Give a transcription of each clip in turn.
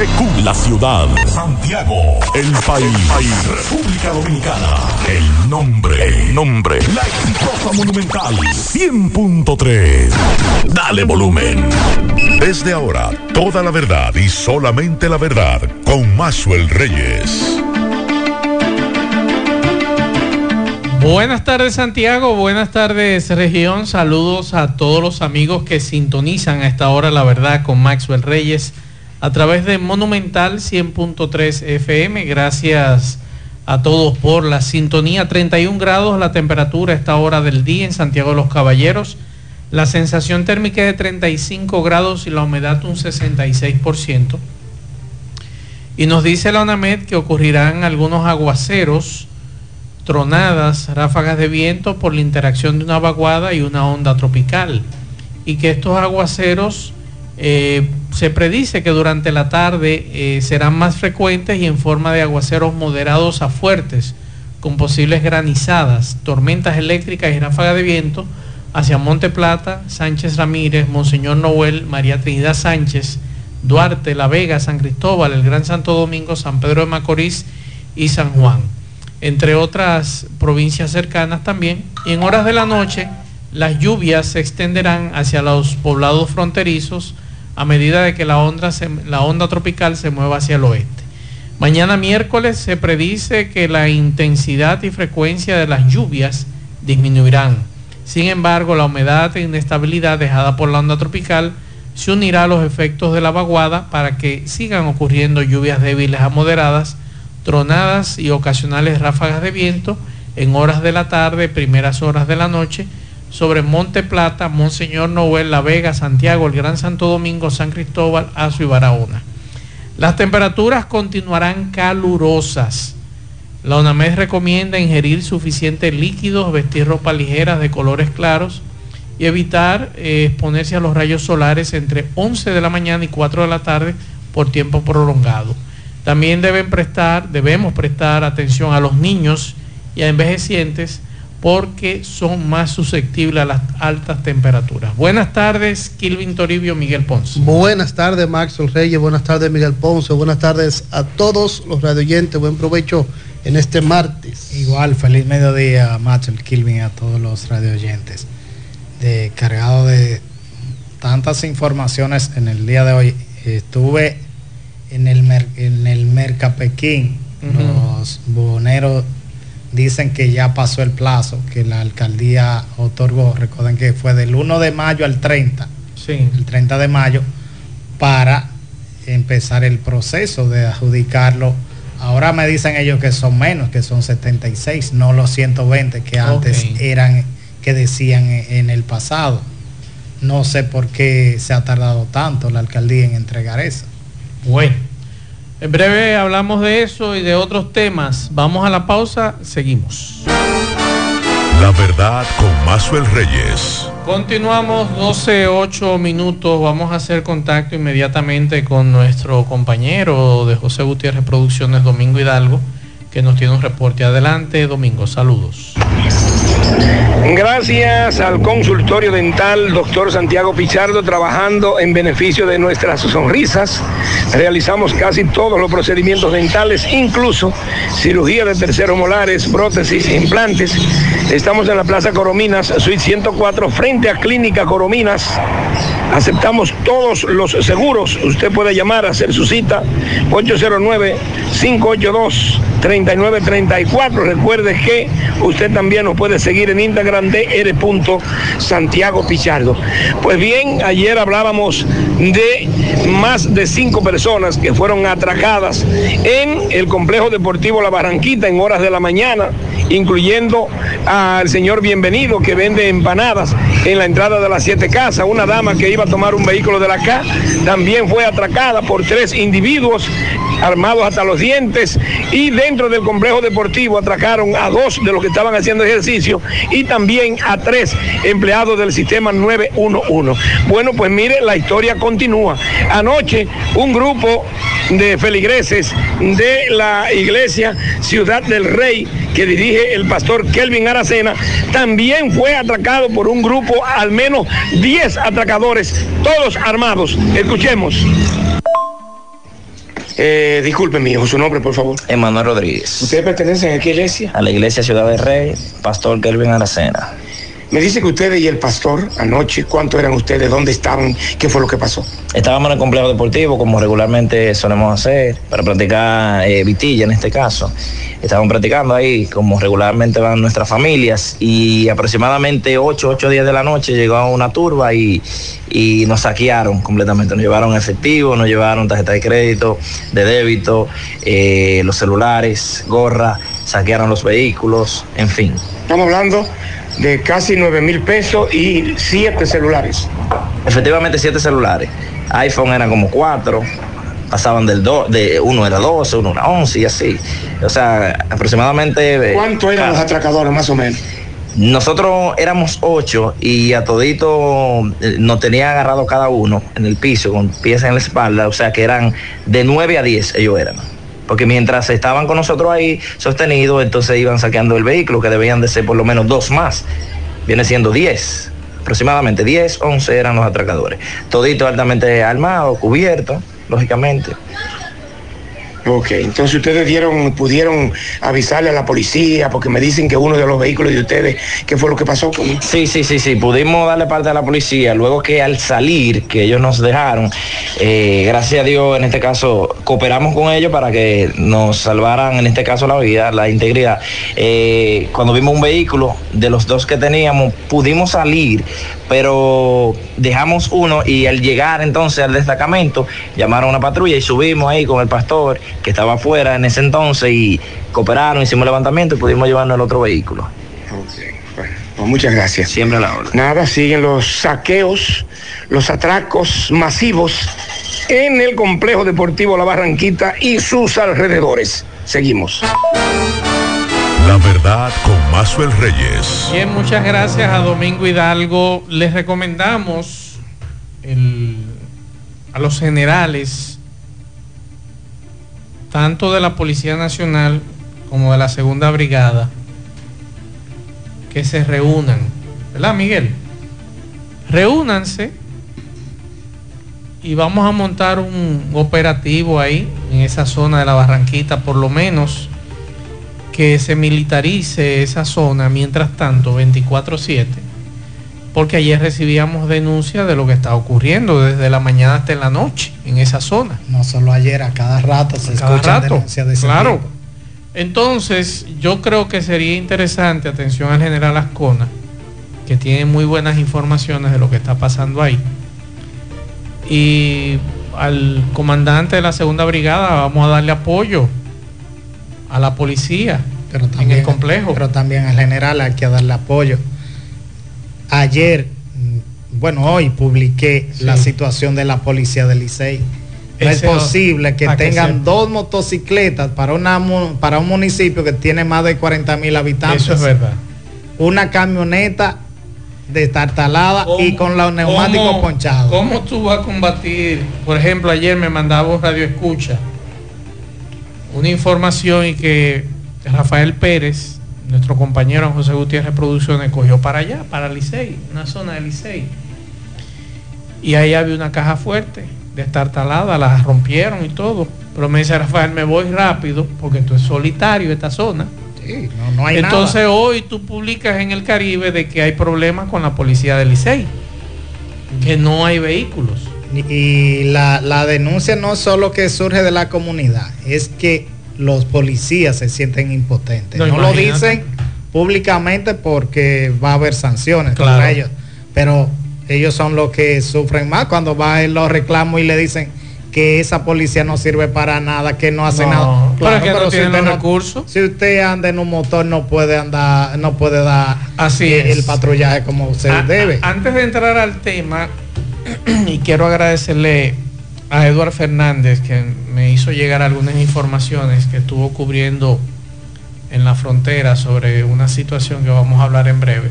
GQ, la ciudad. Santiago, el país. República Dominicana. El nombre, el nombre. La exitosa monumental. 100.3. Dale volumen. Desde ahora, toda la verdad y solamente la verdad con Maxwell Reyes. Buenas tardes Santiago, buenas tardes región, saludos a todos los amigos que sintonizan a esta hora la verdad con Maxwell Reyes a través de Monumental 100.3 FM. Gracias a todos por la sintonía. 31 grados la temperatura a esta hora del día en Santiago de los Caballeros. La sensación térmica es de 35 grados y la humedad un 66%. Y nos dice la UNAMED que ocurrirán algunos aguaceros tronadas, ráfagas de viento por la interacción de una vaguada y una onda tropical. Y que estos aguaceros eh, se predice que durante la tarde eh, serán más frecuentes y en forma de aguaceros moderados a fuertes, con posibles granizadas, tormentas eléctricas y ráfagas de viento hacia Monte Plata, Sánchez Ramírez, Monseñor Noel, María Trinidad Sánchez, Duarte, La Vega, San Cristóbal, el Gran Santo Domingo, San Pedro de Macorís y San Juan entre otras provincias cercanas también. Y en horas de la noche las lluvias se extenderán hacia los poblados fronterizos a medida de que la onda, la onda tropical se mueva hacia el oeste. Mañana miércoles se predice que la intensidad y frecuencia de las lluvias disminuirán. Sin embargo, la humedad e inestabilidad dejada por la onda tropical se unirá a los efectos de la vaguada para que sigan ocurriendo lluvias débiles a moderadas tronadas y ocasionales ráfagas de viento en horas de la tarde, primeras horas de la noche, sobre Monte Plata, Monseñor Noel, La Vega, Santiago, el Gran Santo Domingo, San Cristóbal, Azo y Barahona. Las temperaturas continuarán calurosas. La UNAMED recomienda ingerir suficientes líquidos, vestir ropa ligera de colores claros y evitar eh, exponerse a los rayos solares entre 11 de la mañana y 4 de la tarde por tiempo prolongado. También deben prestar, debemos prestar atención a los niños y a envejecientes porque son más susceptibles a las altas temperaturas. Buenas tardes, Kilvin Toribio, Miguel Ponce. Buenas tardes, Maxwell Reyes, buenas tardes, Miguel Ponce, buenas tardes a todos los radioyentes, buen provecho en este martes. Igual, feliz mediodía, Maxwell, Kilvin, a todos los radioyentes. De, cargado de tantas informaciones en el día de hoy. Estuve en el, en el Mercapequín, los boneros dicen que ya pasó el plazo, que la alcaldía otorgó, recuerden que fue del 1 de mayo al 30, sí. el 30 de mayo, para empezar el proceso de adjudicarlo. Ahora me dicen ellos que son menos, que son 76, no los 120 que antes eran, que decían en el pasado. No sé por qué se ha tardado tanto la alcaldía en entregar eso. Bueno, en breve hablamos de eso y de otros temas. Vamos a la pausa, seguimos. La verdad con Mazuel Reyes. Continuamos 12, 8 minutos. Vamos a hacer contacto inmediatamente con nuestro compañero de José Gutiérrez Producciones, Domingo Hidalgo, que nos tiene un reporte. Adelante, Domingo. Saludos. Gracias al consultorio dental doctor Santiago Pichardo trabajando en beneficio de nuestras sonrisas. Realizamos casi todos los procedimientos dentales, incluso cirugía de terceros molares, prótesis, implantes. Estamos en la Plaza Corominas, suite 104, frente a Clínica Corominas. Aceptamos todos los seguros. Usted puede llamar a hacer su cita 809 582 3934. Recuerde que usted también nos puede seguir en Instagram de R. Santiago Pichardo. Pues bien, ayer hablábamos de más de cinco personas que fueron atracadas en el complejo deportivo La Barranquita en horas de la mañana, incluyendo al señor Bienvenido que vende empanadas en la entrada de las siete casas. Una dama que iba a tomar un vehículo de la CA también fue atracada por tres individuos armados hasta los dientes y dentro del complejo deportivo atracaron a dos de los que estaban haciendo ejercicio y también a tres empleados del sistema 911. Bueno, pues mire, la historia continúa. Anoche un grupo de feligreses de la iglesia Ciudad del Rey que dirige el pastor Kelvin Aracena, también fue atracado por un grupo, al menos 10 atracadores, todos armados. Escuchemos. Eh, disculpe, mi hijo, su nombre, por favor. Emanuel Rodríguez. ¿Ustedes pertenecen a qué iglesia? A la iglesia Ciudad del Rey, Pastor Kelvin Aracena. Me dice que ustedes y el pastor anoche, ¿cuánto eran ustedes? ¿Dónde estaban? ¿Qué fue lo que pasó? Estábamos en el complejo deportivo, como regularmente solemos hacer, para practicar eh, vitilla en este caso. Estábamos practicando ahí, como regularmente van nuestras familias, y aproximadamente 8, 8 días de la noche llegó una turba y, y nos saquearon completamente. Nos llevaron efectivo, nos llevaron tarjeta de crédito, de débito, eh, los celulares, gorra, saquearon los vehículos, en fin. Estamos hablando de casi 9 mil pesos y 7 celulares. Efectivamente, 7 celulares. iPhone eran como 4, pasaban del 2, de uno era 12, uno era 11 y así. O sea, aproximadamente... ¿Cuánto eran cada- los atracadores, más o menos? Nosotros éramos ocho y a todito eh, nos tenía agarrado cada uno en el piso con pies en la espalda, o sea que eran de 9 a 10 ellos eran. Porque mientras estaban con nosotros ahí sostenidos, entonces iban saqueando el vehículo, que debían de ser por lo menos dos más. Viene siendo 10, aproximadamente 10, 11 eran los atracadores. Todito altamente armados, cubiertos, lógicamente. Ok, entonces ustedes dieron, pudieron avisarle a la policía porque me dicen que uno de los vehículos de ustedes, ¿qué fue lo que pasó con Sí, sí, sí, sí, pudimos darle parte a la policía, luego que al salir, que ellos nos dejaron, eh, gracias a Dios, en este caso, cooperamos con ellos para que nos salvaran, en este caso, la vida, la integridad. Eh, cuando vimos un vehículo, de los dos que teníamos, pudimos salir, pero dejamos uno y al llegar entonces al destacamento, llamaron a una patrulla y subimos ahí con el pastor que estaba afuera en ese entonces y cooperaron, hicimos levantamiento y pudimos llevarnos el otro vehículo. Pues muchas gracias. Siempre a la orden. Nada, siguen los saqueos, los atracos masivos en el complejo deportivo La Barranquita y sus alrededores. Seguimos. La verdad con Mazuel Reyes. Bien, muchas gracias a Domingo Hidalgo. Les recomendamos el- a los generales, tanto de la Policía Nacional como de la Segunda Brigada, que se reúnan. ¿Verdad, Miguel? Reúnanse y vamos a montar un operativo ahí, en esa zona de la Barranquita, por lo menos que se militarice esa zona mientras tanto 24/7 porque ayer recibíamos denuncias de lo que está ocurriendo desde la mañana hasta la noche en esa zona. No solo ayer, a cada rato se Cada escuchan rato, denuncias de ese claro. tipo. Entonces, yo creo que sería interesante, atención al general Ascona, que tiene muy buenas informaciones de lo que está pasando ahí. Y al comandante de la segunda brigada vamos a darle apoyo a la policía Pero en el complejo. Pero también al general hay que darle apoyo. Ayer, mm, bueno, hoy publiqué Sí. la situación de la policía del Licey. No es posible que tengan dos motocicletas para, una, para un municipio que tiene más de 40 mil habitantes. Eso es verdad. Una camioneta destartalada y con los neumáticos ¿Cómo- ponchados. ¿Cómo tú vas a combatir? Por ejemplo, ayer me mandaba un radio escucha una información y que Rafael Pérez, nuestro compañero José Gutiérrez Producciones, cogió para allá, para Licey, una zona de Licey. Y ahí había una caja fuerte, destartalada, la rompieron y todo. Pero me dice Rafael, me voy rápido porque esto es solitario esta zona. Sí, no, no hay Entonces nada. hoy tú publicas en el Caribe de que hay problemas con la policía del Licey, que no hay vehículos. Y- la, la denuncia no solo que surge de la comunidad, es que los policías se sienten impotentes. No, No, lo dicen públicamente porque va a haber sanciones Claro. contra ellos, pero ellos son los que sufren más cuando van los reclamos y le dicen que esa policía no sirve para nada, que no hace No, nada. pero es que no si tienen usted recursos. Si usted anda en un motor no puede andar, no puede dar Así el patrullaje como se debe. antes de entrar al tema, y quiero agradecerle a Eduard Fernández que me hizo llegar algunas informaciones que estuvo cubriendo en la frontera sobre una situación que vamos a hablar en breve.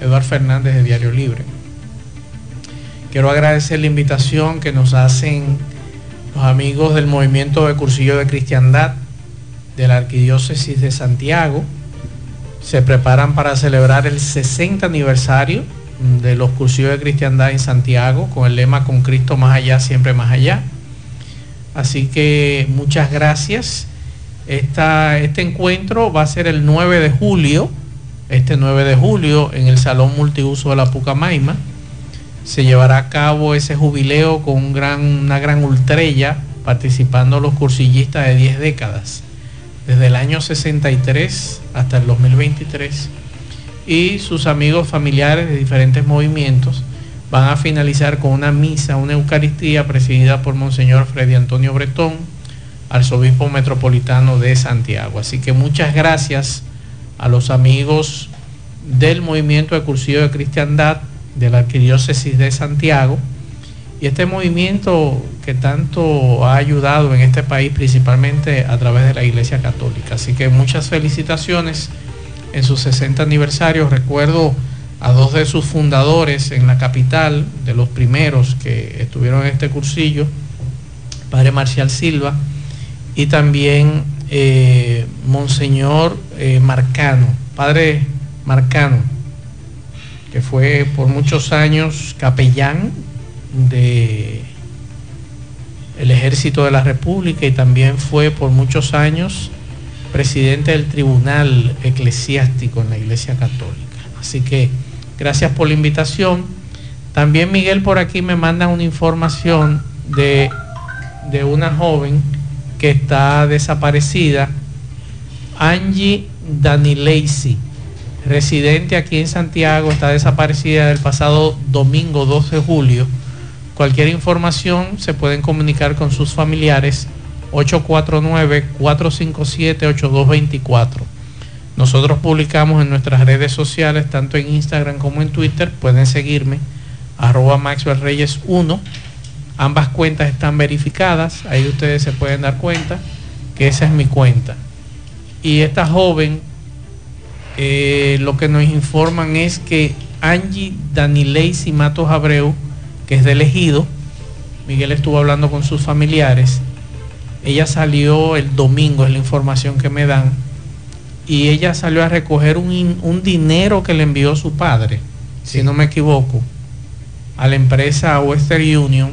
Eduard Fernández de Diario Libre. Quiero agradecer la invitación que nos hacen los amigos del movimiento de cursillo de cristiandad de la arquidiócesis de Santiago. Se preparan para celebrar el 60 aniversario de los cursillos de cristiandad en Santiago con el lema con Cristo más allá, siempre más allá. Así que muchas gracias. este encuentro va a ser el 9 de julio, este 9 de julio, en el Salón Multiuso de la Pucamaima. Se llevará a cabo ese jubileo con un gran, una gran ultrella, participando los cursillistas de 10 décadas, desde el año 63 hasta el 2023. Y sus amigos familiares de diferentes movimientos van a finalizar con una misa, una Eucaristía presidida por Monseñor Freddy Antonio Bretón, arzobispo metropolitano de Santiago. Así que muchas gracias a los amigos del movimiento de cursillo de cristiandad de la arquidiócesis de Santiago y este movimiento que tanto ha ayudado en este país principalmente a través de la Iglesia Católica. Así que muchas felicitaciones en su 60 aniversario. Recuerdo a dos de sus fundadores en la capital, de los primeros que estuvieron en este cursillo, Padre Marcial Silva, y también eh, Monseñor eh, Marcano, Padre Marcano, que fue por muchos años capellán de ejército de la República y también fue por muchos años presidente del tribunal eclesiástico en la Iglesia Católica. Así que Gracias por la invitación. También Miguel por aquí me manda una información de, de una joven que está desaparecida, Angie Danileisi, residente aquí en Santiago, está desaparecida el pasado domingo 12 de julio. Cualquier información se pueden comunicar con sus familiares 849-457-8224. Nosotros publicamos en nuestras redes sociales, tanto en Instagram como en Twitter. Pueden seguirme, arroba Maxwell Reyes 1. Ambas cuentas están verificadas. Ahí ustedes se pueden dar cuenta que esa es mi cuenta. Y esta joven, eh, lo que nos informan es que Angie Danileisi Matos Abreu, que es de elegido, Miguel estuvo hablando con sus familiares. Ella salió el domingo, es la información que me dan y ella salió a recoger un, dinero que le envió su padre, si no me equivoco, a la empresa Western Union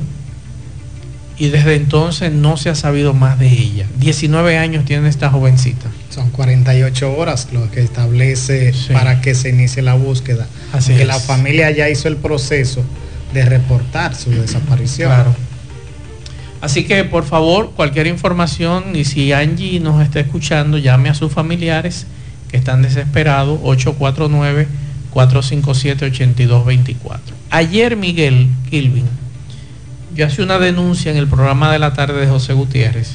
y desde entonces no se ha sabido más de ella. 19 años tiene esta jovencita. Son 48 horas lo que establece para que se inicie la búsqueda. Así que la familia ya hizo el proceso de reportar su desaparición. Claro. Así que por favor, cualquier información y si Angie nos está escuchando, llame a sus familiares que están desesperados, 849-457-8224. Ayer Miguel Kilvin, yo hacía una denuncia en el programa de la tarde de José Gutiérrez,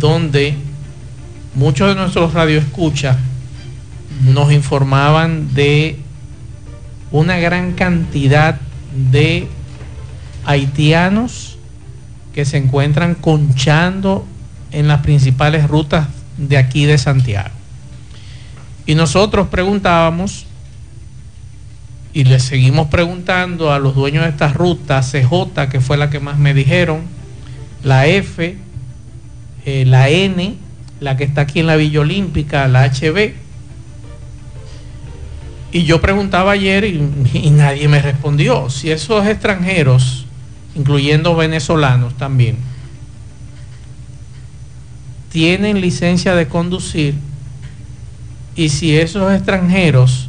donde muchos de nuestros radioescuchas nos informaban de una gran cantidad de haitianos que se encuentran conchando en las principales rutas de aquí de Santiago. Y nosotros preguntábamos, y le seguimos preguntando a los dueños de estas rutas, CJ, que fue la que más me dijeron, la F, eh, la N, la que está aquí en la Villa Olímpica, la HB. Y yo preguntaba ayer y nadie me respondió. Si esos extranjeros incluyendo venezolanos también, tienen licencia de conducir y si esos extranjeros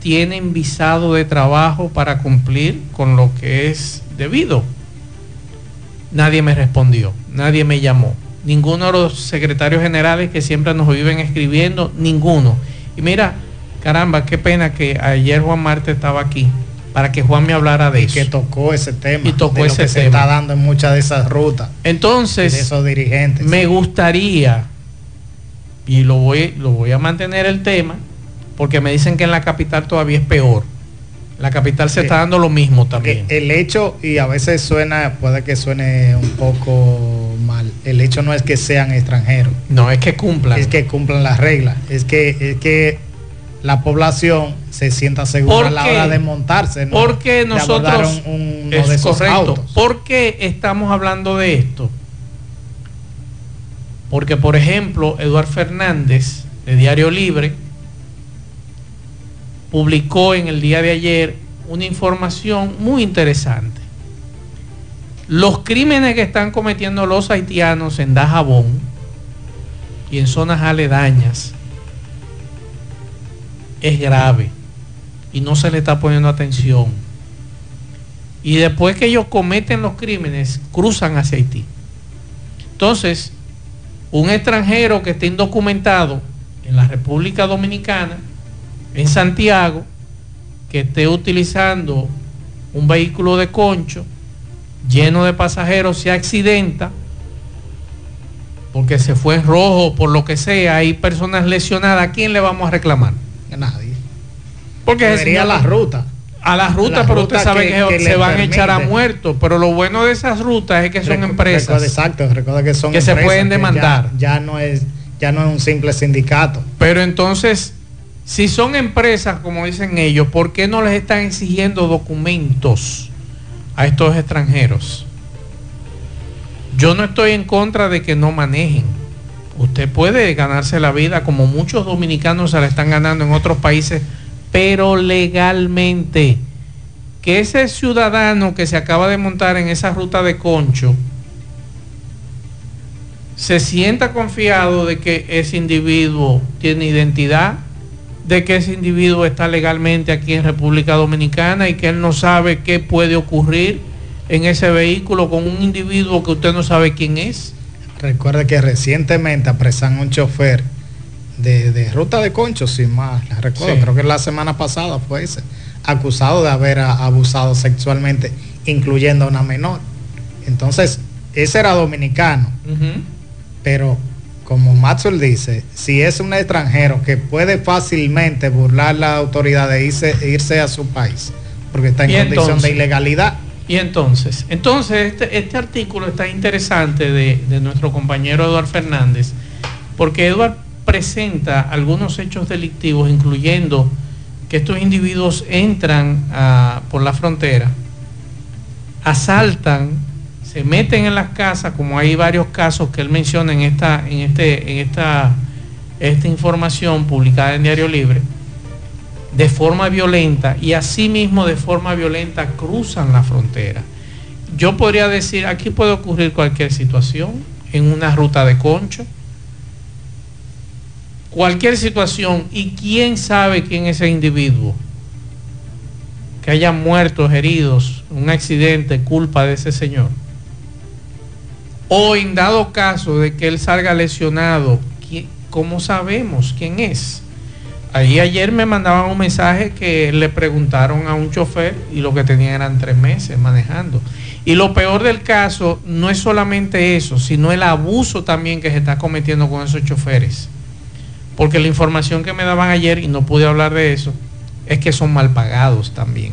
tienen visado de trabajo para cumplir con lo que es debido. Nadie me respondió, nadie me llamó. Ninguno de los secretarios generales que siempre nos viven escribiendo, ninguno. Y mira, caramba, qué pena que ayer Juan Marte estaba aquí para que Juan me hablara de eso. Que tocó ese tema. Y tocó ese que se está dando en muchas de esas rutas. Entonces, de esos dirigentes. Me gustaría, y lo voy, lo voy a mantener el tema, porque me dicen que en la capital todavía es peor. La capital se está dando lo mismo también. El hecho, y a veces suena, puede que suene un poco mal, el hecho no es que sean extranjeros. No, es que cumplan. Es que cumplan las reglas. Es que, es que la población se sienta segura a la hora de montarse. Porque nosotros es correcto. ¿Por qué estamos hablando de esto? Porque, por ejemplo, Eduard Fernández, de Diario Libre, publicó en el día de ayer una información muy interesante. Los crímenes que están cometiendo los haitianos en Dajabón y en zonas aledañas es grave y no se le está poniendo atención. Y después que ellos cometen los crímenes, cruzan hacia Haití. Entonces, un extranjero que esté indocumentado en la República Dominicana, en Santiago, que esté utilizando un vehículo de concho lleno de pasajeros, se accidenta, porque se fue en rojo, por lo que sea, hay personas lesionadas, ¿a quién le vamos a reclamar? A nadie. Porque sería la ruta. A la ruta, pero usted sabe que, se van a echar a muertos. Pero lo bueno de esas rutas es que son empresas. exacto, recuerda que son que se pueden demandar. Ya, no es, ya no es un simple sindicato. Pero entonces, si son empresas, como dicen ellos, ¿por qué no les están exigiendo documentos a estos extranjeros? Yo no estoy en contra de que no manejen. Usted puede ganarse la vida como muchos dominicanos se la están ganando en otros países pero legalmente. Que ese ciudadano que se acaba de montar en esa ruta de concho se sienta confiado de que ese individuo tiene identidad, de que ese individuo está legalmente aquí en República Dominicana y que él no sabe qué puede ocurrir en ese vehículo con un individuo que usted no sabe quién es. Recuerde que recientemente apresan un chofer de, ruta de concho, sin más, recuerdo, creo que la semana pasada fue ese, acusado de haber abusado sexualmente, incluyendo a una menor. Entonces, ese era dominicano, pero como Maxwell dice, si es un extranjero que puede fácilmente burlar la autoridad de irse, irse a su país, porque está en condición de ilegalidad. Y entonces, entonces este, este artículo está interesante de, de nuestro compañero Eduardo Fernández, porque Eduardo presenta algunos hechos delictivos, incluyendo que estos individuos entran por la frontera, asaltan, se meten en las casas, como hay varios casos que él menciona en esta, en este, en esta, esta información publicada en Diario Libre, de forma violenta y asimismo de forma violenta cruzan la frontera. Yo podría decir, aquí puede ocurrir cualquier situación, en una ruta de concho, cualquier situación y quién sabe quién es ese individuo que haya muertos, heridos, un accidente, culpa de ese señor. O en dado caso de que él salga lesionado, ¿cómo sabemos quién es? Ahí ayer me mandaban un mensaje que le preguntaron a un chofer y lo que tenía eran tres meses manejando. Y lo peor del caso no es solamente eso, sino el abuso también que se está cometiendo con esos choferes porque la información que me daban ayer, y no pude hablar de eso, es que son mal pagados también.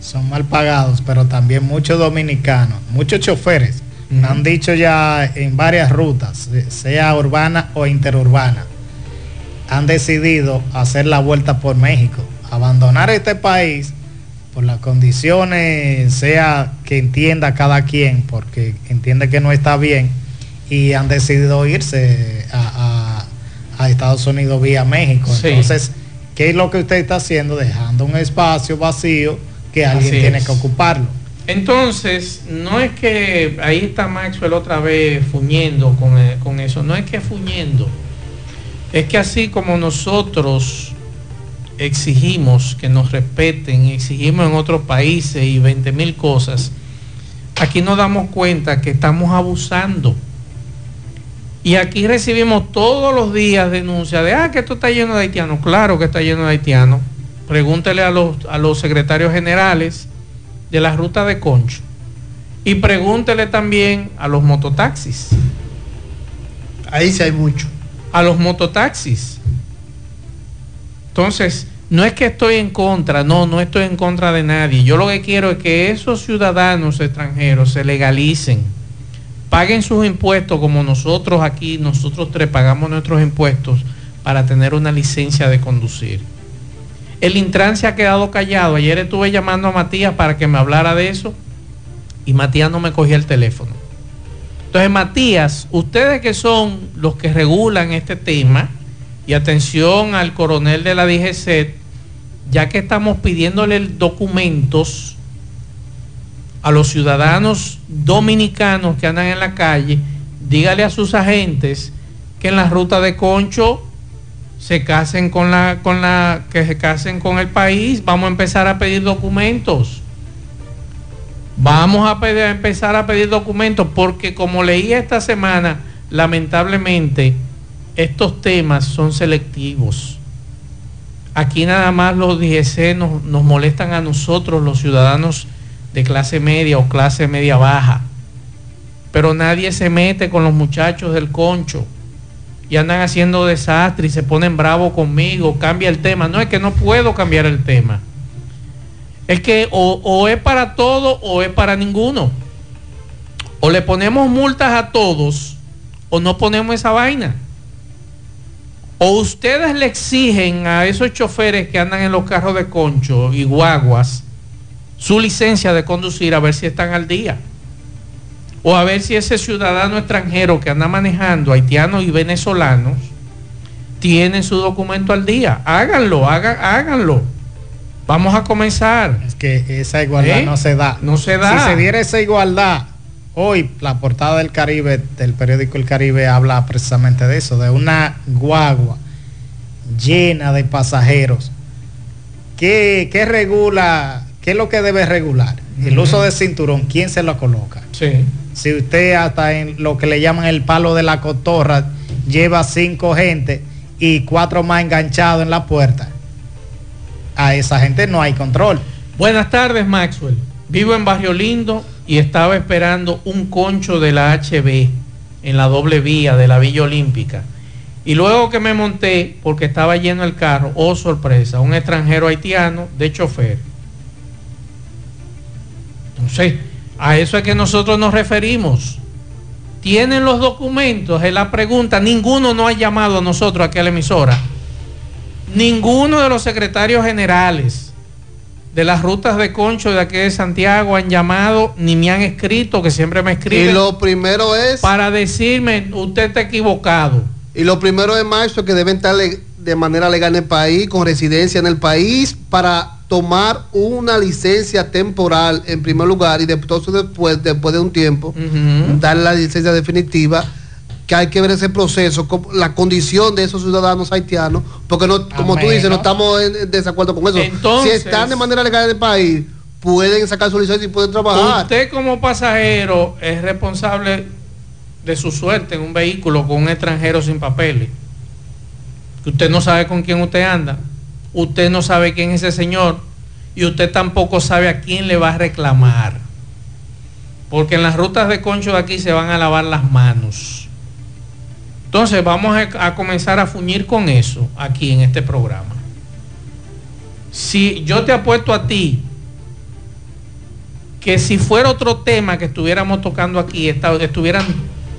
Son mal pagados, pero también muchos dominicanos, muchos choferes, han dicho ya en varias rutas, sea urbana o interurbana, han decidido hacer la vuelta por México, abandonar este país por las condiciones, sea que entienda cada quien, porque entiende que no está bien, y han decidido irse a a Estados Unidos vía México. Entonces, ¿qué es lo que usted está haciendo? Dejando un espacio vacío que alguien tiene que ocuparlo. Entonces, no es que ahí está Maxwell otra vez fuñendo con, eh, con eso, no es que fuñendo, es que así como nosotros exigimos que nos respeten, exigimos en otros países y 20 mil cosas, aquí nos damos cuenta que estamos abusando y aquí recibimos todos los días denuncias de, ah, que esto está lleno de haitianos. Claro que está lleno de haitianos. Pregúntele a los, a los secretarios generales de la ruta de Concho. Y pregúntele también a los mototaxis. Ahí sí hay mucho. A los mototaxis. Entonces, no es que estoy en contra, no, no estoy en contra de nadie. Yo lo que quiero es que esos ciudadanos extranjeros se legalicen paguen sus impuestos como nosotros aquí, nosotros tres pagamos nuestros impuestos para tener una licencia de conducir. El Intran se ha quedado callado. Ayer estuve llamando a Matías para que me hablara de eso y Matías no me cogía el teléfono. Entonces, Matías, ustedes que son los que regulan este tema, y atención al coronel de la DGC, ya que estamos pidiéndole documentos a los ciudadanos dominicanos que andan en la calle, dígale a sus agentes que en la ruta de Concho se casen con la, con la, que se casen con el país. Vamos a empezar a pedir documentos. Vamos a, empezar a pedir documentos porque como leí esta semana, lamentablemente estos temas son selectivos. Aquí nada más los DGC nos, nos molestan a nosotros, los ciudadanos de clase media o clase media baja. Pero nadie se mete con los muchachos del concho y andan haciendo desastre y se ponen bravos conmigo, cambia el tema. No es que no puedo cambiar el tema. Es que o, es para todo o es para ninguno. O le ponemos multas a todos o no ponemos esa vaina. O ustedes le exigen a esos choferes que andan en los carros de concho y guaguas su licencia de conducir a ver si están al día. O a ver si ese ciudadano extranjero que anda manejando, haitianos y venezolanos, tiene su documento al día. Háganlo, háganlo. Vamos a comenzar. Es que esa igualdad ¿Eh? no se da. No se da. Si se diera esa igualdad, hoy la portada del Caribe, del periódico El Caribe, habla precisamente de eso, de una guagua llena de pasajeros. ¿Qué, qué regula? ¿Qué es lo que debe regular? El uso de cinturón, ¿quién se lo coloca? Sí. Si usted hasta en lo que le llaman el palo de la cotorra lleva cinco gente y cuatro más enganchados en la puerta, a esa gente no hay control. Buenas tardes, Maxwell. Vivo en Barrio Lindo y estaba esperando un concho de la HB en la doble vía de la Villa Olímpica. Y luego que me monté, porque estaba lleno el carro, oh sorpresa, un extranjero haitiano de chofer. Entonces, a eso es que nosotros nos referimos. ¿Tienen los documentos? Es la pregunta. Ninguno nos ha llamado a nosotros aquí a la emisora. Ninguno de los secretarios generales de las rutas de concho de aquí de Santiago han llamado ni me han escrito, que siempre me escriben. Y lo primero es. Para decirme, usted está equivocado. Y lo primero es, Maestro, que deben estar de manera legal en el país, con residencia en el país, para tomar una licencia temporal en primer lugar y después, después, después de un tiempo, uh -huh. dar la licencia definitiva que hay que ver ese proceso, la condición de esos ciudadanos haitianos, porque no, como Amén, tú dices, no, no estamos en desacuerdo con eso. Entonces, si están de manera legal en el país, pueden sacar su licencia y pueden trabajar. Usted como pasajero es responsable de su suerte en un vehículo con un extranjero sin papeles. Usted no sabe con quién usted anda, usted no sabe quién es ese señor y usted tampoco sabe a quién le va a reclamar. Porque en las rutas de concho de aquí se van a lavar las manos. Entonces vamos a, a, comenzar a fuñir con eso aquí en este programa. Si yo te apuesto a ti que si fuera otro tema que estuviéramos tocando aquí, estuvieran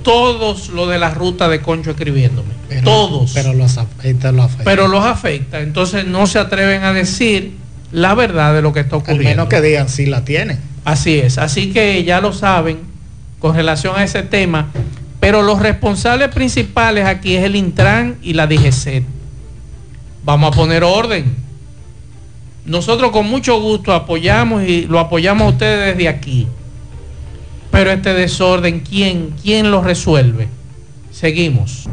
todos los de la ruta de Concho escribiéndome. Pero, todos. Pero los, afecta, los afecta. Pero los afecta. Entonces no se atreven a decir la verdad de lo que está ocurriendo. Al menos que digan si la tienen. Así es. Así que ya lo saben con relación a ese tema. Pero los responsables principales aquí es el Intran y la DGC. Vamos a poner orden. Nosotros con mucho gusto apoyamos y lo apoyamos a ustedes desde aquí. Pero este desorden, ¿quién, quién lo resuelve? Seguimos.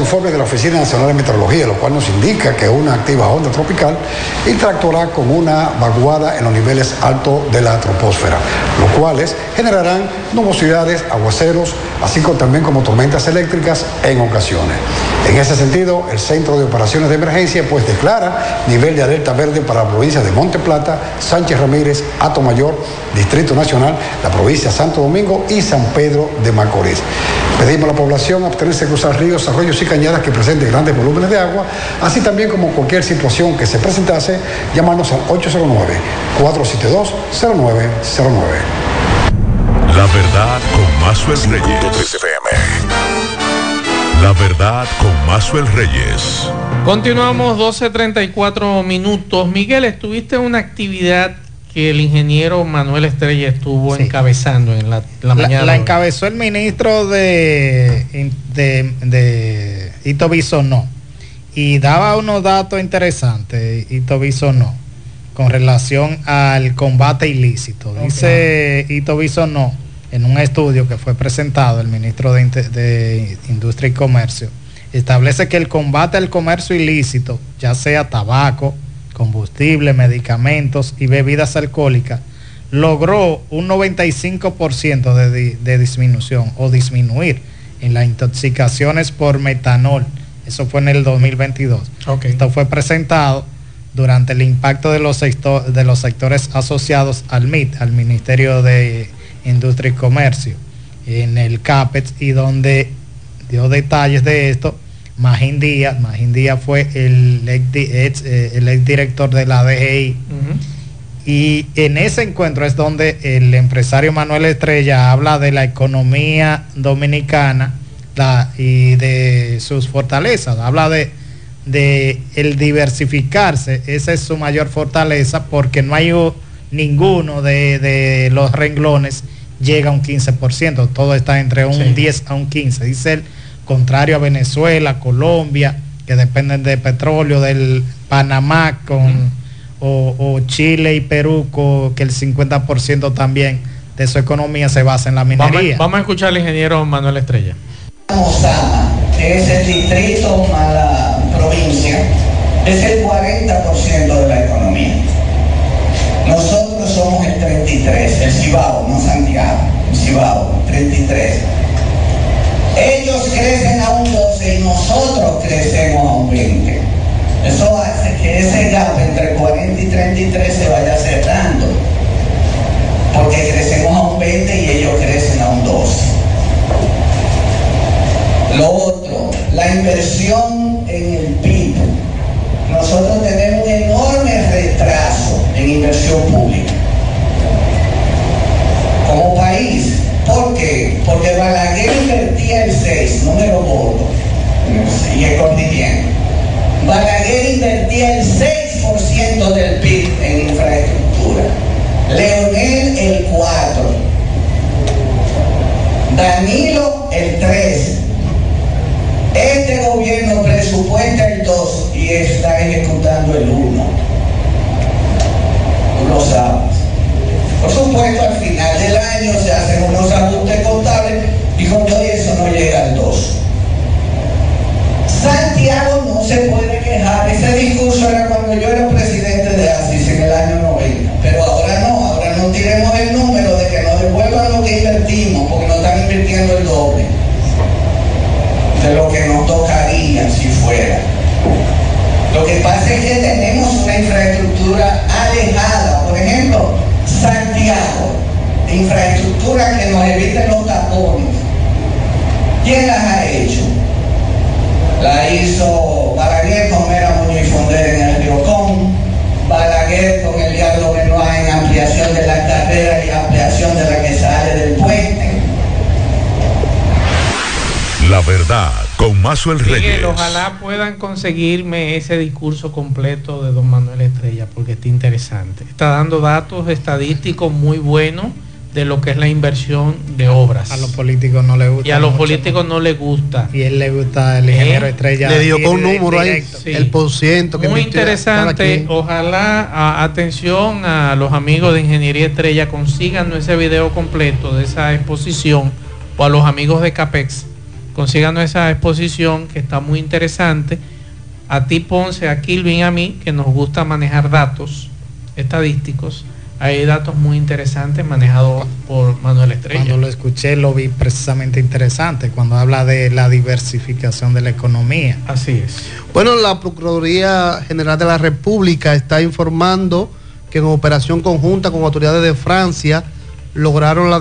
Informes de la Oficina Nacional de Meteorología, lo cual nos indica que una activa onda tropical interactuará con una vaguada en los niveles altos de la troposfera, los cuales generarán nubosidades, aguaceros, así como también como tormentas eléctricas en ocasiones. En ese sentido, el Centro de Operaciones de Emergencia pues declara nivel de alerta verde para la provincia de Monte Plata, Sánchez Ramírez, Mayor, Distrito Nacional, la provincia de Santo Domingo y San Pedro de Macorís. Pedimos a la población abstenerse de cruzar ríos, arroyos y cañadas que presenten grandes volúmenes de agua, así también como cualquier situación que se presentase, llamarnos al 809-472-0909. La verdad con Reyes. La verdad con Mazuel Reyes. Continuamos 12.34 minutos. Miguel, estuviste en una actividad que el ingeniero Manuel Estrella estuvo encabezando en la, mañana. La encabezó el ministro de, de, de Ito no y daba unos datos interesantes, Ito no con relación al combate ilícito. Dice Ito no en un estudio que fue presentado el ministro de, de Industria y Comercio, establece que el combate al comercio ilícito, ya sea tabaco, combustible, medicamentos y bebidas alcohólicas, logró un 95% de, disminución o disminuir en las intoxicaciones por metanol. Eso fue en el 2022. Esto fue presentado durante el impacto de los, de los sectores asociados al MIT, al Ministerio de Industria y Comercio, en el CAPEX, y donde dio detalles de esto Magín Díaz. Magín Díaz fue el ex, eh, el director de la DGI. Y en ese encuentro es donde el empresario Manuel Estrella habla de la economía dominicana y de sus fortalezas. Habla de, de el diversificarse. Esa es su mayor fortaleza porque no hay ninguno de, de los renglones llega a un 15%. Todo está entre un 10 a un 15. Dice él contrario a Venezuela, Colombia, que dependen de petróleo, del Panamá con, o, Chile y Perú, que el 50% también de su economía se basa en la minería. Vamos, a escuchar al ingeniero Manuel Estrella. es el distrito más la provincia, es el 40% de la economía. Nosotros somos el 33, el Cibao, no Santiago, el Cibao, 33. Ellos crecen a un 12 y nosotros crecemos a un 20. Eso hace que ese gap entre 40 y 33 se vaya cerrando. Porque crecemos a un 20 y ellos crecen a un 12. Lo otro, la inversión en el PIB. Nosotros tenemos un enorme retraso en inversión pública. Como país, ¿Por qué? Porque Balaguer invertía el 6, número gordo, sigue compitiendo. Balaguer invertía el 6% del PIB en infraestructura. Leonel el 4. Danilo el 3. Este gobierno presupuesta el 2 y está ejecutando el 1. Tú lo sabes. Al final del año se hacen unos ajustes contables y con todo eso no llega al 2. Santiago no se puede quejar. Ese discurso era cuando yo era presidente de ASIS en el año 90. Pero ahora no, ahora no tiremos el número de que nos devuelvan lo que invertimos, porque nos están invirtiendo el doble de lo que nos tocaría si fuera. Lo que pasa es que tenemos una infraestructura infraestructura que nos eviten los tapones. ¿Quién las ha hecho? La hizo Balaguer con Mera Muñoz y Fonder en el Riocón, Balaguer con el Diablo Benoit en ampliación de la carrera y ampliación de la que sale del puente. La verdad con Mazo el Reyes. ojalá puedan conseguirme ese discurso completo de don Manuel Estrella, porque está interesante. Está dando datos estadísticos muy buenos de lo que es la inversión de obras. A los políticos no les gusta. Y a los políticos no les gusta. Y él le gusta el ingeniero ¿Eh? Estrella. Le dio con un número ahí, el por ciento que Muy interesante. Ojalá, atención a los amigos de Ingeniería Estrella, consigan ese video completo de esa exposición o a los amigos de CAPEX consigan esa exposición que está muy interesante. A ti Ponce, a Kilvin, a mí, que nos gusta manejar datos estadísticos. Hay datos muy interesantes manejados por Manuel Estrella. Cuando lo escuché lo vi precisamente interesante, cuando habla de la diversificación de la economía. Así es. Bueno, la Procuraduría General de la República está informando que en operación conjunta con autoridades de Francia lograron la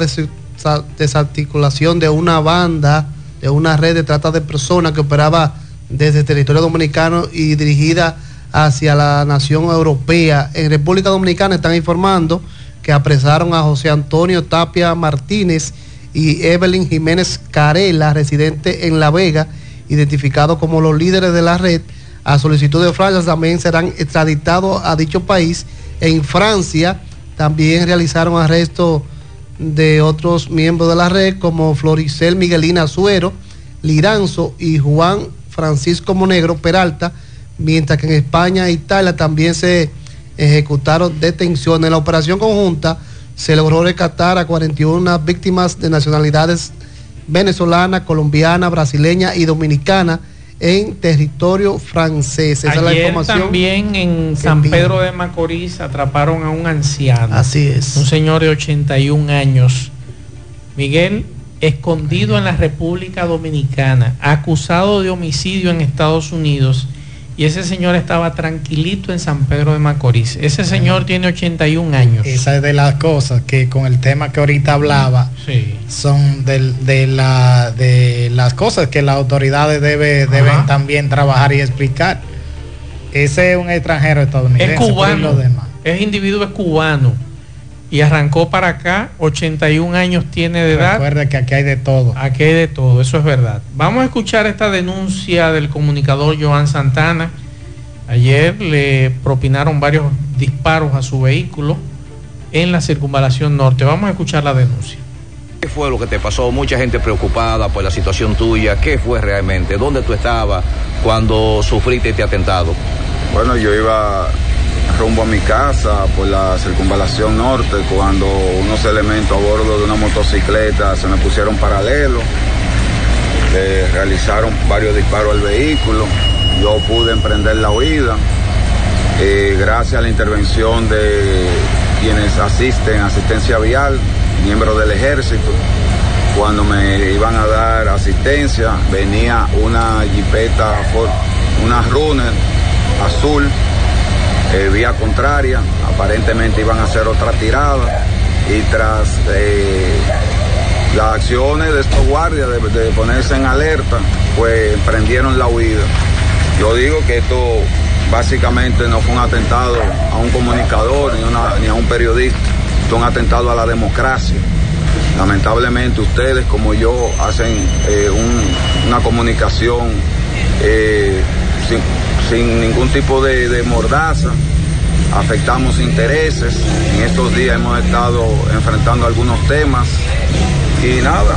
desarticulación de una banda de una red de trata de personas que operaba desde el territorio dominicano y dirigida hacia la nación europea. En República Dominicana están informando que apresaron a José Antonio Tapia Martínez y Evelyn Jiménez Carela, residente en La Vega, identificados como los líderes de la red. A solicitud de Francia también serán extraditados a dicho país. En Francia También realizaron arresto de otros miembros de la red como Floricel Miguelina Azuero, Liranzo y Juan Francisco Monegro Peralta, mientras que en España e Italia también se ejecutaron detenciones. En la operación conjunta se logró rescatar a 41 víctimas de nacionalidades venezolana, colombiana, brasileña y dominicana en territorio francés. Esa es la información. También en San Pedro de Macorís atraparon a un anciano. Así es. Un señor de 81 años. Miguel, escondido en la República Dominicana, acusado de homicidio en Estados Unidos y ese señor estaba tranquilito en San Pedro de Macorís. Ese señor tiene 81 años. Esa es de las cosas que con el tema que ahorita hablaba son de, la, de las cosas que las autoridades deben también trabajar y explicar. Ese es un extranjero estadounidense. Es cubano. Es individuo es cubano y arrancó para acá, 81 años tiene de edad. Recuerda que aquí hay de todo. Aquí hay de todo, eso es verdad. Vamos a escuchar esta denuncia del comunicador Joan Santana. Ayer le propinaron varios disparos a su vehículo en la circunvalación norte. Vamos a escuchar la denuncia. ¿Qué fue lo que te pasó? Mucha gente preocupada por la situación tuya. ¿Qué fue realmente? ¿Dónde tú estabas cuando sufriste este atentado? Bueno, yo iba rumbo a mi casa por la circunvalación norte cuando unos elementos a bordo de una motocicleta se me pusieron paralelo, le realizaron varios disparos al vehículo, yo pude emprender la huida, eh, gracias a la intervención de quienes asisten, asistencia vial, miembros del ejército, cuando me iban a dar asistencia venía una jipeta, una runner azul, eh, vía contraria, aparentemente iban a hacer otra tirada y tras eh, las acciones de estos guardias de, ponerse en alerta, pues emprendieron la huida. Yo digo que esto básicamente no fue un atentado a un comunicador ni, a un periodista, es un atentado a la democracia. Lamentablemente ustedes como yo hacen eh, una comunicación sin, sin ningún tipo de, mordaza, afectamos intereses. En estos días hemos estado enfrentando algunos temas y nada,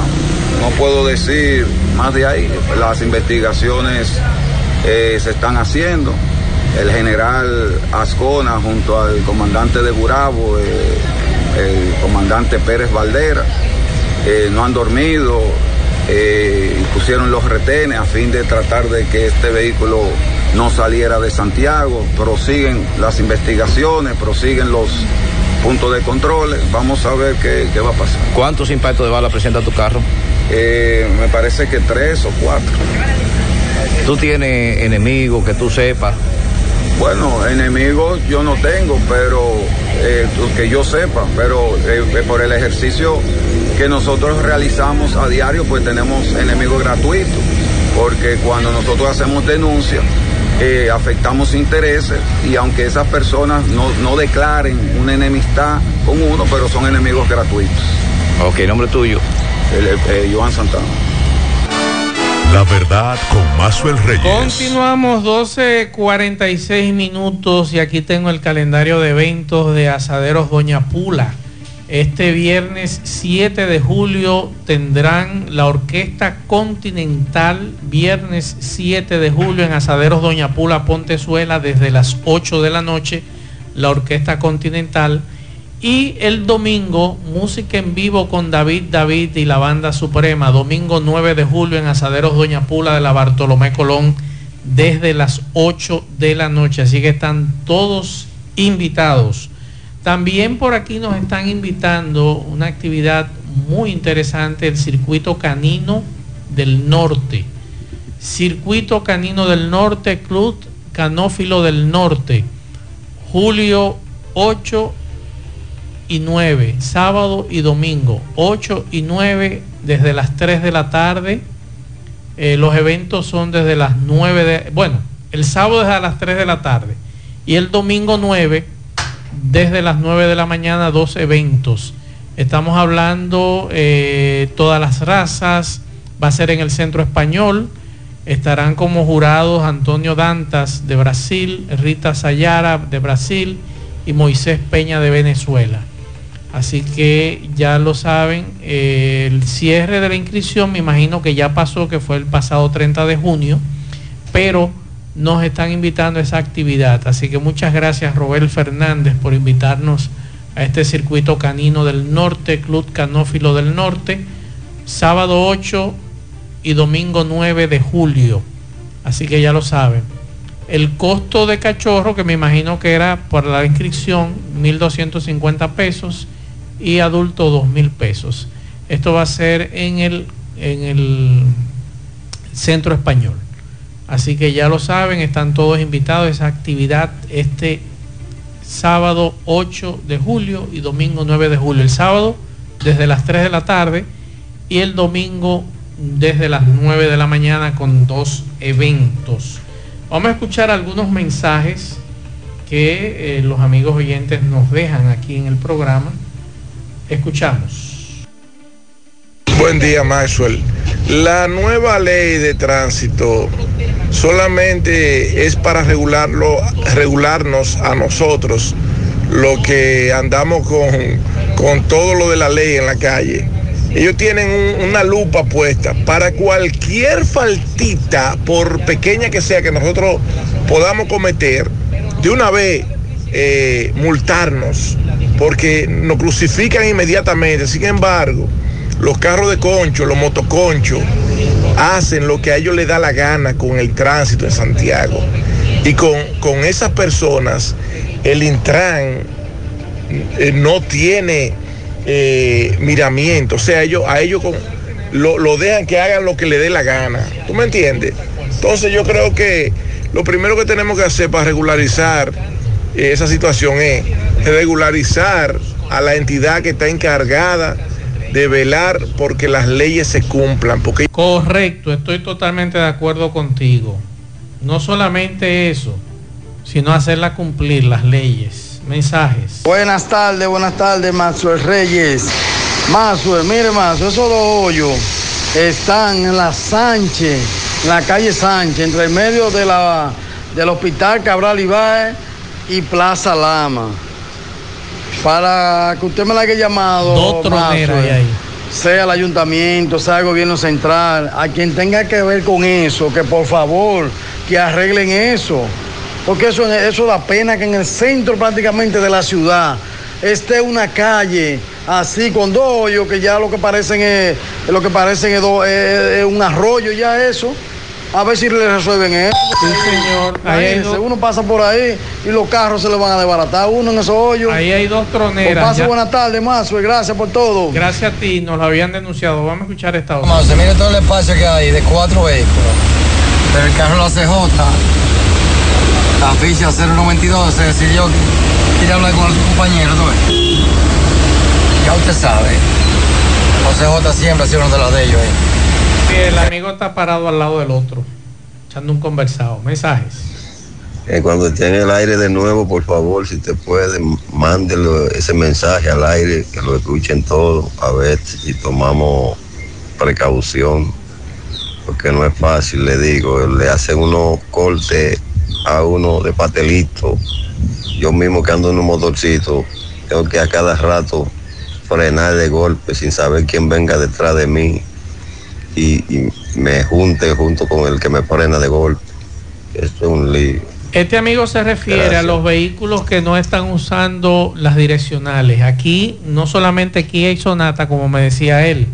no puedo decir más de ahí. Las investigaciones eh, se están haciendo. El general Ascona junto al comandante de Gurabo, eh, el comandante Pérez Valdera, eh, no han dormido y pusieron los retenes a fin de tratar de que este vehículo no saliera de Santiago, prosiguen las investigaciones, prosiguen los puntos de control, vamos a ver qué, va a pasar. ¿Cuántos impactos de bala presenta tu carro? Eh, me parece que tres o cuatro. ¿Tú tienes enemigos que tú sepas? Bueno, enemigos yo no tengo, pero eh, que yo sepa, pero eh, por el ejercicio que nosotros realizamos a diario, pues tenemos enemigos gratuitos, porque cuando nosotros hacemos denuncias, eh, afectamos intereses y aunque esas personas no, declaren una enemistad con uno, pero son enemigos gratuitos. Ok, nombre tuyo. El, Joan Santana. La verdad con Mazuel Reyes. Continuamos 12.46 minutos y aquí tengo el calendario de eventos de Asaderos Doña Pula. Este viernes 7 de julio tendrán la Orquesta Continental, viernes 7 de julio en Asaderos Doña Pula Pontezuela desde las 8 de la noche, la Orquesta Continental. Y el domingo, música en vivo con David David y la Banda Suprema, domingo 9 de julio en Asaderos Doña Pula de la Bartolomé Colón desde las 8 de la noche. Así que están todos invitados también por aquí nos están invitando una actividad muy interesante, el circuito canino del norte. Circuito Canino del Norte, Club Canófilo del Norte, julio 8 y 9, sábado y domingo, 8 y 9 desde las 3 de la tarde. Eh, los eventos son desde las 9 de, bueno, el sábado desde las 3 de la tarde y el domingo 9 desde las 9 de la mañana dos eventos. Estamos hablando eh, todas las razas, va a ser en el Centro Español, estarán como jurados Antonio Dantas de Brasil, Rita Sayara de Brasil y Moisés Peña de Venezuela. Así que ya lo saben, eh, el cierre de la inscripción me imagino que ya pasó, que fue el pasado 30 de junio, pero nos están invitando a esa actividad. Así que muchas gracias Robert Fernández por invitarnos a este circuito canino del norte, Club Canófilo del Norte, sábado 8 y domingo 9 de julio. Así que ya lo saben. El costo de cachorro, que me imagino que era por la inscripción, 1.250 pesos y adulto 2.000 pesos. Esto va a ser en el, en el centro español. Así que ya lo saben, están todos invitados a esa actividad este sábado 8 de julio y domingo 9 de julio. El sábado desde las 3 de la tarde y el domingo desde las 9 de la mañana con dos eventos. Vamos a escuchar algunos mensajes que eh, los amigos oyentes nos dejan aquí en el programa. Escuchamos. Buen día, Maxwell. La nueva ley de tránsito solamente es para regularlo, regularnos a nosotros, lo que andamos con, con todo lo de la ley en la calle. Ellos tienen un- una lupa puesta para cualquier faltita, por pequeña que sea, que nosotros podamos cometer, de una vez eh, multarnos, porque nos crucifican inmediatamente. Sin embargo, los carros de concho, los motoconchos, hacen lo que a ellos les da la gana con el tránsito en Santiago. Y con, con esas personas, el Intran eh, no tiene eh, miramiento. O sea, ellos, a ellos lo, lo dejan que hagan lo que le dé la gana. ¿Tú me entiendes? Entonces yo creo que lo primero que tenemos que hacer para regularizar eh, esa situación es regularizar a la entidad que está encargada de velar porque las leyes se cumplan. Porque Correcto, estoy totalmente de acuerdo contigo. No solamente eso, sino hacerla cumplir las leyes. Mensajes. Buenas tardes, buenas tardes, Maxwell Reyes. Maxwell, mire Maxwell, esos dos hoyos están en la Sánchez, en la calle Sánchez, entre el medio de la, del Hospital Cabral Ibáez y Plaza Lama. Para que usted me la haya llamado, Dos troneras ahí. sea el ayuntamiento, sea el gobierno central, a quien tenga que ver con eso, que por favor, que arreglen eso. Porque eso, eso da pena que en el centro prácticamente de la ciudad esté una calle así con dos hoyos que ya lo que parecen es, lo que parecen es, do- es- es un arroyo ya eso. A ver si le resuelven eso. Sí, señor. Ahí dos- uno pasa por ahí y los carros se le van a desbaratar uno en esos hoyos. Ahí hay dos troneras. Pues pase ya. buenas tardes, Mazue. Gracias por todo. Gracias a ti, nos lo habían denunciado. Vamos a escuchar esta otra. Vamos, se mire todo el espacio que hay de cuatro vehículos. Pero el carro de la CJ, la ficha 092, se decidió que ir a hablar con su compañero, ¿tú ves? Ya usted sabe. Los CJ siempre ha sido uno de los de ellos. ¿eh? El amigo está parado al lado del otro, echando un conversado. Mensajes. Eh, cuando esté en el aire de nuevo, por favor, si te puede, mándelo ese mensaje al aire, que lo escuchen todos, a ver si tomamos precaución, porque no es fácil, le digo, le hacen unos cortes a uno de patelito. Yo mismo que ando en un motorcito, tengo que a cada rato frenar de golpe sin saber quién venga detrás de mí y, y me junte junto con el que me frena de golpe. Esto es un lío. Este amigo se refiere a los vehículos que no están usando las direccionales. Aquí, no solamente aquí hay Sonata, como me decía él,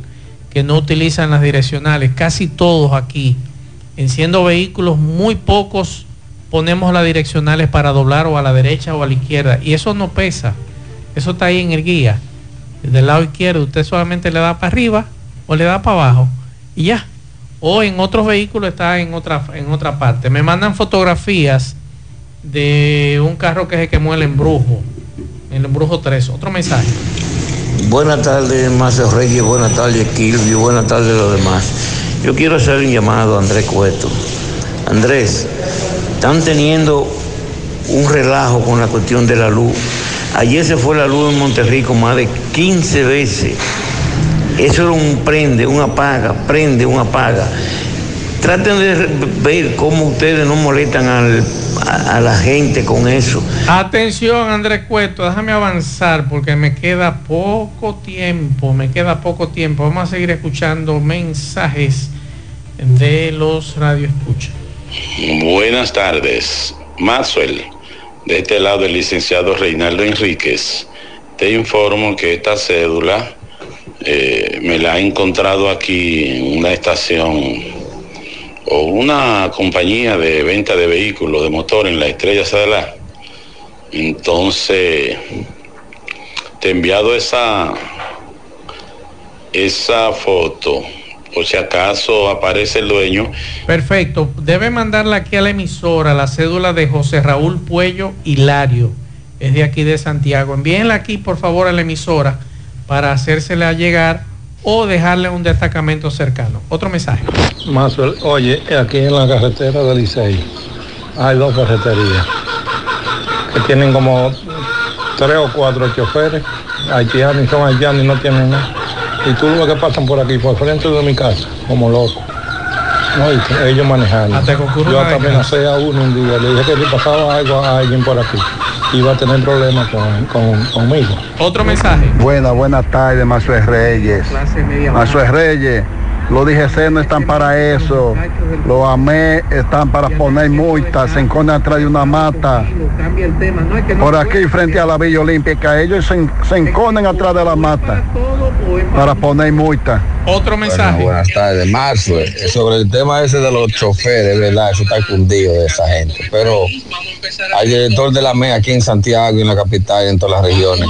que no utilizan las direccionales. Casi todos aquí, en siendo vehículos, muy pocos ponemos las direccionales para doblar o a la derecha o a la izquierda. Y eso no pesa. Eso está ahí en el guía. Del lado izquierdo, usted solamente le da para arriba o le da para abajo. Y ya. O en otros vehículos está en otra, en otra parte. Me mandan fotografías de un carro que se quemó el embrujo. El embrujo 3. Otro mensaje. Buenas tardes, Macio Reyes, buenas tardes, Kilvio, buenas tardes los demás. Yo quiero hacer un llamado a Andrés Cueto. Andrés, están teniendo un relajo con la cuestión de la luz. Ayer se fue la luz en Monterrico más de 15 veces. Eso era un prende, un apaga, prende, un apaga. Traten de ver cómo ustedes no molestan al, a, a la gente con eso. Atención, Andrés Cueto, déjame avanzar porque me queda poco tiempo, me queda poco tiempo. Vamos a seguir escuchando mensajes de los radioescuchas. Buenas tardes, Maxwell. De este lado el licenciado Reinaldo Enríquez. Te informo que esta cédula eh, me la he encontrado aquí en una estación o una compañía de venta de vehículos de motor en la Estrella Sadalá. Entonces, te he enviado esa, esa foto, por si acaso aparece el dueño. Perfecto, debe mandarla aquí a la emisora, la cédula de José Raúl Puello Hilario, es de aquí de Santiago. Envíenla aquí, por favor, a la emisora para hacérsela llegar o dejarle un destacamento cercano. Otro mensaje. Maxwell, oye, aquí en la carretera del Licey hay dos ferreterías que tienen como tres o cuatro choferes haitianos y son haitianos y no tienen nada. Y tú lo que pasan por aquí, por frente de mi casa, como locos. Oíste, ellos manejando. Hasta Yo hasta amenacé a uno un día, le dije que si pasaba algo a alguien por aquí, iba a tener problemas con, con- conmigo. Otro mensaje. Buenas, buenas tardes, Mazuel Reyes. Mazuel Reyes, los DGC no están para eso. Los AME están para poner multas, se encontran atrás de una mata. Por aquí, frente a la Villa Olímpica, ellos se, se enconen atrás de la mata para poner multas. Otro mensaje. buenas tardes, Marzo. eh, Sobre el tema ese de los choferes, ¿verdad? Eso está cundido de esa gente. Pero al director de la MEA aquí en Santiago y en la capital y en todas las regiones,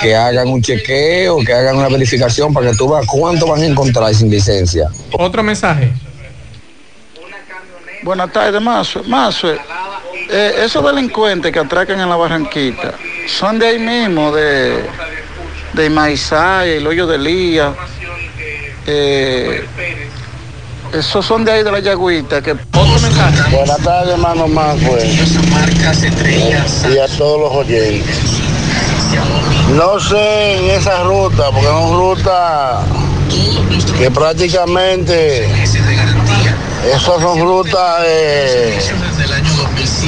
que hagan un chequeo, que hagan una verificación para que tú veas cuánto van a encontrar sin licencia. Otro mensaje. Buenas tardes, Mazo. Mazo, eh, esos delincuentes que atracan en la Barranquita son de ahí mismo, de, de Maizaya, el hoyo de Lía. Eh, esos son de ahí de la Yagüita. Que... Buenas tardes, hermano Manuel. Y a todos los oyentes. No sé en esa ruta, porque es una ruta que prácticamente esas son rutas, eh,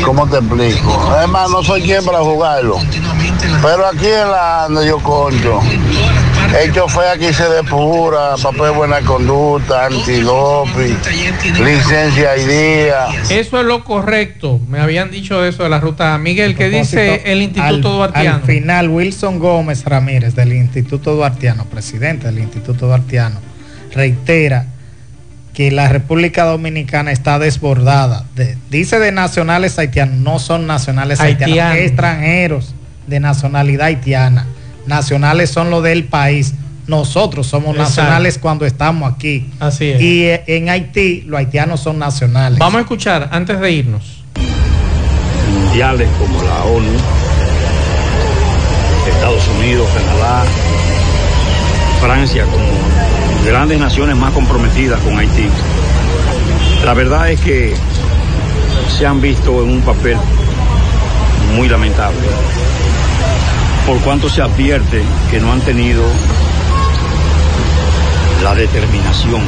¿cómo te explico? Además, no soy quien para jugarlo. Pero aquí en la donde yo conto, el chofer aquí se depura, papel de buena conducta, antidoping, licencia y día. Eso es lo correcto. Me habían dicho eso de la ruta. Miguel, ¿qué dice el Instituto al- Duartiano? Al final, Wilson Gómez Ramírez del Instituto Duartiano, presidente del Instituto Duartiano, reitera que la República Dominicana está desbordada. de- dice de nacionales haitianos, no son nacionales haitianos, Haitianos. extranjeros de nacionalidad haitiana. Nacionales son los del país. Nosotros somos Exacto. nacionales cuando estamos aquí. Así es. Y eh, en Haití los haitianos son nacionales. Vamos a escuchar antes de irnos. mundiales como la ONU, Estados Unidos, Canadá, Francia, como grandes naciones más comprometidas con Haití. La verdad es que se han visto en un papel muy lamentable, por cuanto se advierte que no han tenido la determinación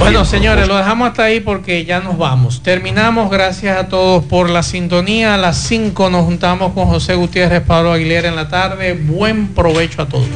Bueno, señores, lo dejamos hasta ahí porque ya nos vamos. Terminamos. Gracias a todos por la sintonía. A las 5 nos juntamos con José Gutiérrez, Pablo Aguilera en la tarde. Buen provecho a todos.